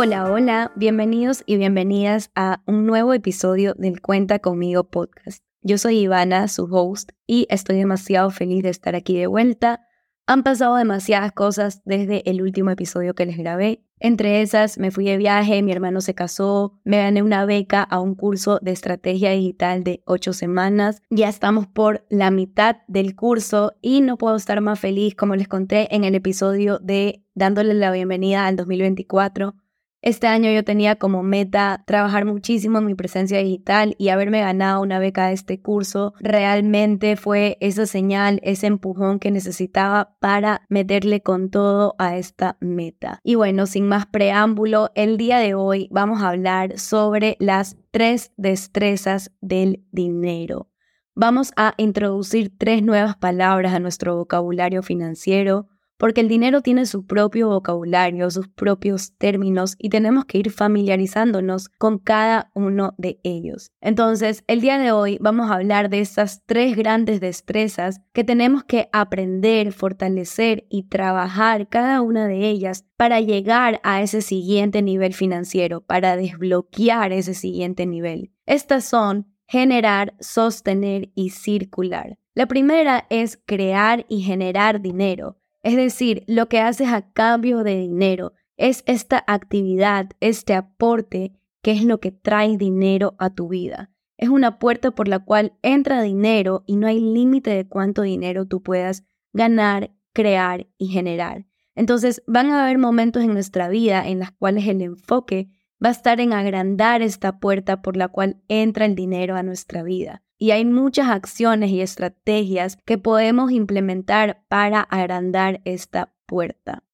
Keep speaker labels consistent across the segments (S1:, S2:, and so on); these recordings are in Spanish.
S1: Hola, hola, bienvenidos y bienvenidas a un nuevo episodio del Cuenta conmigo podcast. Yo soy Ivana, su host, y estoy demasiado feliz de estar aquí de vuelta. Han pasado demasiadas cosas desde el último episodio que les grabé. Entre esas, me fui de viaje, mi hermano se casó, me gané una beca a un curso de estrategia digital de ocho semanas. Ya estamos por la mitad del curso y no puedo estar más feliz, como les conté en el episodio de dándole la bienvenida al 2024 este año yo tenía como meta trabajar muchísimo en mi presencia digital y haberme ganado una beca de este curso realmente fue esa señal, ese empujón que necesitaba para meterle con todo a esta meta. Y bueno, sin más preámbulo, el día de hoy vamos a hablar sobre las tres destrezas del dinero. Vamos a introducir tres nuevas palabras a nuestro vocabulario financiero porque el dinero tiene su propio vocabulario, sus propios términos y tenemos que ir familiarizándonos con cada uno de ellos. Entonces, el día de hoy vamos a hablar de esas tres grandes destrezas que tenemos que aprender, fortalecer y trabajar cada una de ellas para llegar a ese siguiente nivel financiero, para desbloquear ese siguiente nivel. Estas son generar, sostener y circular. La primera es crear y generar dinero. Es decir, lo que haces a cambio de dinero es esta actividad, este aporte, que es lo que trae dinero a tu vida. Es una puerta por la cual entra dinero y no hay límite de cuánto dinero tú puedas ganar, crear y generar. Entonces van a haber momentos en nuestra vida en los cuales el enfoque va a estar en agrandar esta puerta por la cual entra el dinero a nuestra vida. Y hay muchas acciones y estrategias que podemos implementar para agrandar esta puerta.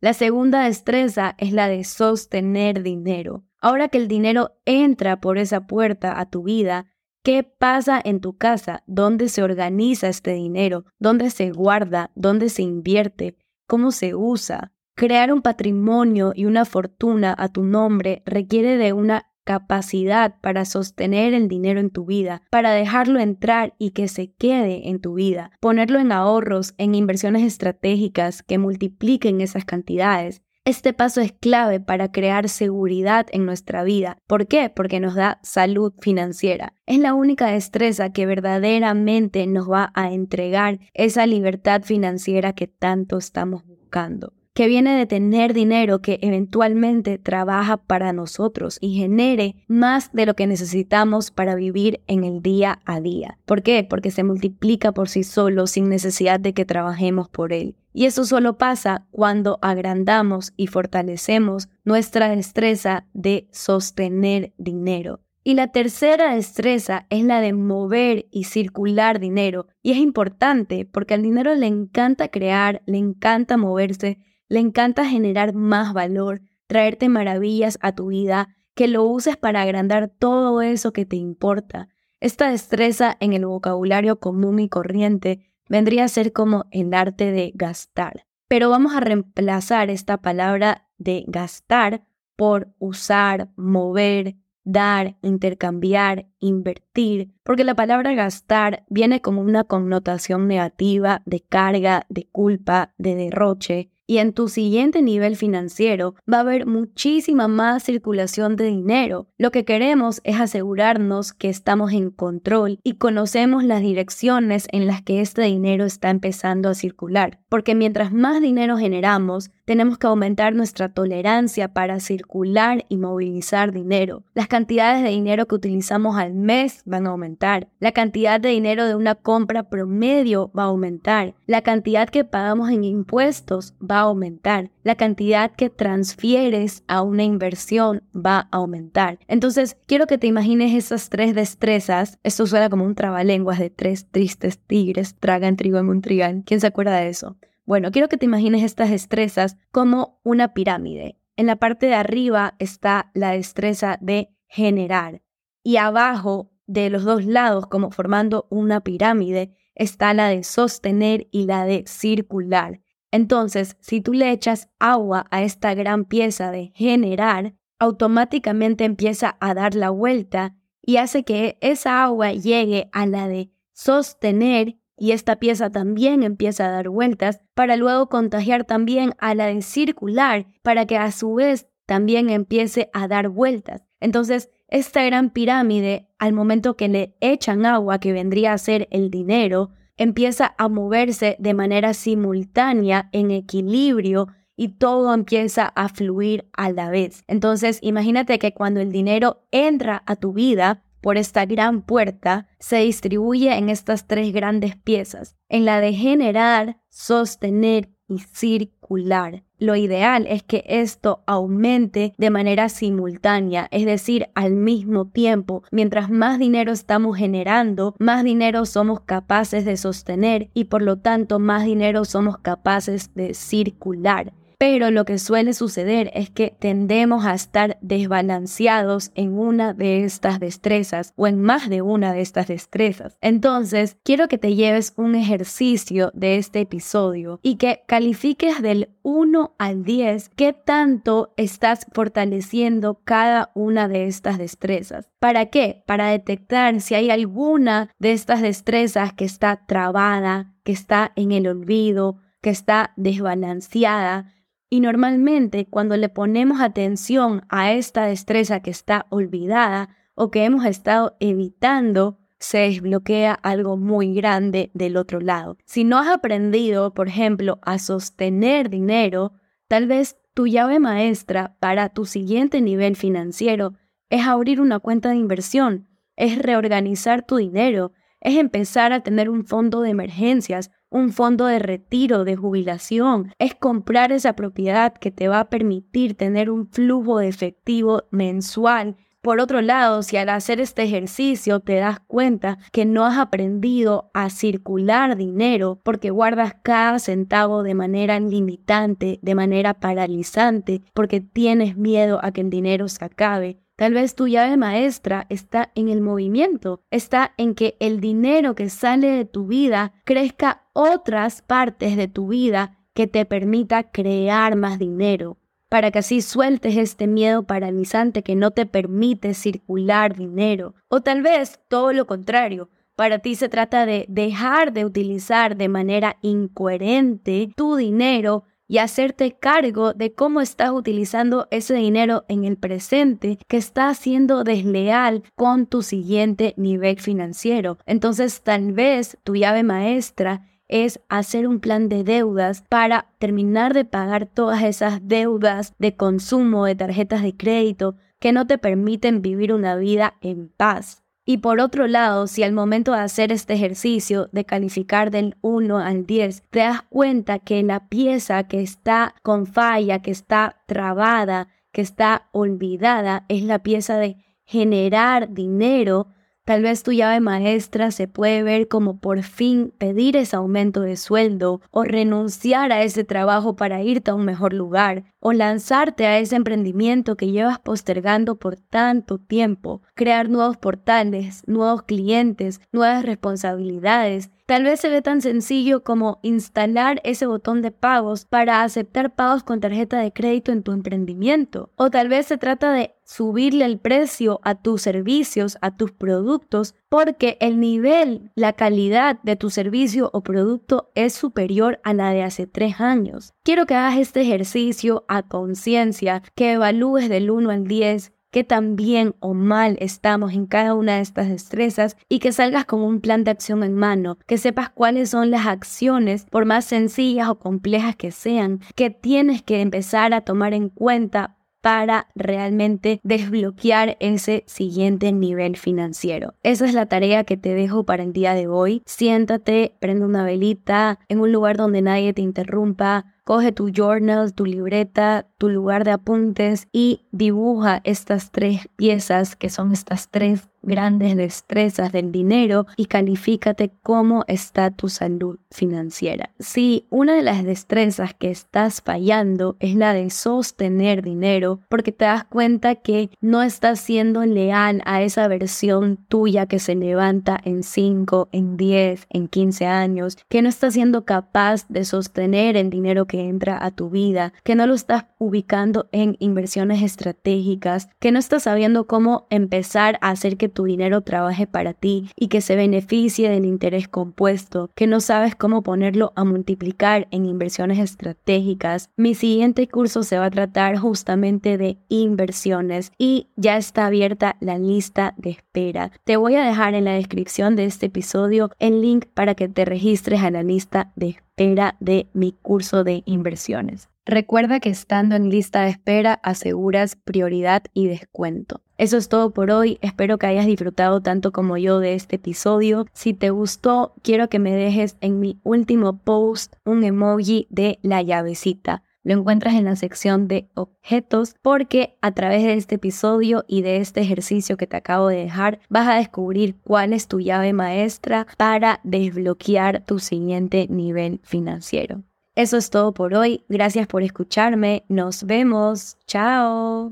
S1: La segunda destreza es la de sostener dinero. Ahora que el dinero entra por esa puerta a tu vida, ¿qué pasa en tu casa? ¿Dónde se organiza este dinero? ¿Dónde se guarda? ¿Dónde se invierte? ¿Cómo se usa? Crear un patrimonio y una fortuna a tu nombre requiere de una capacidad para sostener el dinero en tu vida, para dejarlo entrar y que se quede en tu vida, ponerlo en ahorros, en inversiones estratégicas que multipliquen esas cantidades. Este paso es clave para crear seguridad en nuestra vida. ¿Por qué? Porque nos da salud financiera. Es la única destreza que verdaderamente nos va a entregar esa libertad financiera que tanto estamos buscando que viene de tener dinero que eventualmente trabaja para nosotros y genere más de lo que necesitamos para vivir en el día a día. ¿Por qué? Porque se multiplica por sí solo sin necesidad de que trabajemos por él. Y eso solo pasa cuando agrandamos y fortalecemos nuestra destreza de sostener dinero. Y la tercera destreza es la de mover y circular dinero. Y es importante porque al dinero le encanta crear, le encanta moverse le encanta generar más valor, traerte maravillas a tu vida, que lo uses para agrandar todo eso que te importa. Esta destreza en el vocabulario común y corriente vendría a ser como el arte de gastar. Pero vamos a reemplazar esta palabra de gastar por usar, mover, dar, intercambiar, invertir, porque la palabra gastar viene como una connotación negativa de carga, de culpa, de derroche, y en tu siguiente nivel financiero va a haber muchísima más circulación de dinero. Lo que queremos es asegurarnos que estamos en control y conocemos las direcciones en las que este dinero está empezando a circular. Porque mientras más dinero generamos, tenemos que aumentar nuestra tolerancia para circular y movilizar dinero. Las cantidades de dinero que utilizamos al mes van a aumentar. La cantidad de dinero de una compra promedio va a aumentar. La cantidad que pagamos en impuestos va a aumentar. La cantidad que transfieres a una inversión va a aumentar. Entonces, quiero que te imagines esas tres destrezas. Esto suena como un trabalenguas de tres tristes tigres. Tragan trigo en un trigal. ¿Quién se acuerda de eso? Bueno, quiero que te imagines estas destrezas como una pirámide. En la parte de arriba está la destreza de generar y abajo de los dos lados, como formando una pirámide, está la de sostener y la de circular. Entonces, si tú le echas agua a esta gran pieza de generar, automáticamente empieza a dar la vuelta y hace que esa agua llegue a la de sostener y esta pieza también empieza a dar vueltas para luego contagiar también a la de circular para que a su vez también empiece a dar vueltas. Entonces, esta gran pirámide, al momento que le echan agua, que vendría a ser el dinero, empieza a moverse de manera simultánea, en equilibrio, y todo empieza a fluir a la vez. Entonces, imagínate que cuando el dinero entra a tu vida por esta gran puerta, se distribuye en estas tres grandes piezas, en la de generar, sostener y circular. Lo ideal es que esto aumente de manera simultánea, es decir, al mismo tiempo. Mientras más dinero estamos generando, más dinero somos capaces de sostener y por lo tanto más dinero somos capaces de circular. Pero lo que suele suceder es que tendemos a estar desbalanceados en una de estas destrezas o en más de una de estas destrezas. Entonces, quiero que te lleves un ejercicio de este episodio y que califiques del 1 al 10 qué tanto estás fortaleciendo cada una de estas destrezas. ¿Para qué? Para detectar si hay alguna de estas destrezas que está trabada, que está en el olvido, que está desbalanceada y normalmente cuando le ponemos atención a esta destreza que está olvidada o que hemos estado evitando, se desbloquea algo muy grande del otro lado. Si no has aprendido, por ejemplo, a sostener dinero, tal vez tu llave maestra para tu siguiente nivel financiero es abrir una cuenta de inversión, es reorganizar tu dinero, es empezar a tener un fondo de emergencias, un fondo de retiro, de jubilación, es comprar esa propiedad que te va a permitir tener un flujo de efectivo mensual. Por otro lado, si al hacer este ejercicio te das cuenta que no has aprendido a circular dinero porque guardas cada centavo de manera limitante, de manera paralizante, porque tienes miedo a que el dinero se acabe, Tal vez tu llave maestra está en el movimiento, está en que el dinero que sale de tu vida crezca otras partes de tu vida que te permita crear más dinero, para que así sueltes este miedo paralizante que no te permite circular dinero. O tal vez todo lo contrario, para ti se trata de dejar de utilizar de manera incoherente tu dinero y hacerte cargo de cómo estás utilizando ese dinero en el presente que está siendo desleal con tu siguiente nivel financiero. Entonces tal vez tu llave maestra es hacer un plan de deudas para terminar de pagar todas esas deudas de consumo de tarjetas de crédito que no te permiten vivir una vida en paz. Y por otro lado, si al momento de hacer este ejercicio de calificar del 1 al 10, te das cuenta que la pieza que está con falla, que está trabada, que está olvidada, es la pieza de generar dinero, Tal vez tu llave maestra se puede ver como por fin pedir ese aumento de sueldo o renunciar a ese trabajo para irte a un mejor lugar o lanzarte a ese emprendimiento que llevas postergando por tanto tiempo, crear nuevos portales, nuevos clientes, nuevas responsabilidades. Tal vez se ve tan sencillo como instalar ese botón de pagos para aceptar pagos con tarjeta de crédito en tu emprendimiento. O tal vez se trata de subirle el precio a tus servicios, a tus productos, porque el nivel, la calidad de tu servicio o producto es superior a la de hace tres años. Quiero que hagas este ejercicio a conciencia, que evalúes del 1 al 10 qué tan bien o mal estamos en cada una de estas destrezas y que salgas con un plan de acción en mano, que sepas cuáles son las acciones, por más sencillas o complejas que sean, que tienes que empezar a tomar en cuenta para realmente desbloquear ese siguiente nivel financiero. Esa es la tarea que te dejo para el día de hoy. Siéntate, prende una velita en un lugar donde nadie te interrumpa, coge tu journal, tu libreta, tu lugar de apuntes y dibuja estas tres piezas que son estas tres grandes destrezas del dinero y califícate cómo está tu salud financiera. Si una de las destrezas que estás fallando es la de sostener dinero, porque te das cuenta que no estás siendo leal a esa versión tuya que se levanta en 5, en 10, en 15 años, que no estás siendo capaz de sostener el dinero que que entra a tu vida, que no lo estás ubicando en inversiones estratégicas, que no estás sabiendo cómo empezar a hacer que tu dinero trabaje para ti y que se beneficie del interés compuesto, que no sabes cómo ponerlo a multiplicar en inversiones estratégicas, mi siguiente curso se va a tratar justamente de inversiones y ya está abierta la lista de espera. Te voy a dejar en la descripción de este episodio el link para que te registres a la lista de de mi curso de inversiones. Recuerda que estando en lista de espera aseguras prioridad y descuento. Eso es todo por hoy, espero que hayas disfrutado tanto como yo de este episodio. Si te gustó, quiero que me dejes en mi último post un emoji de la llavecita lo encuentras en la sección de objetos porque a través de este episodio y de este ejercicio que te acabo de dejar vas a descubrir cuál es tu llave maestra para desbloquear tu siguiente nivel financiero. Eso es todo por hoy. Gracias por escucharme. Nos vemos. Chao.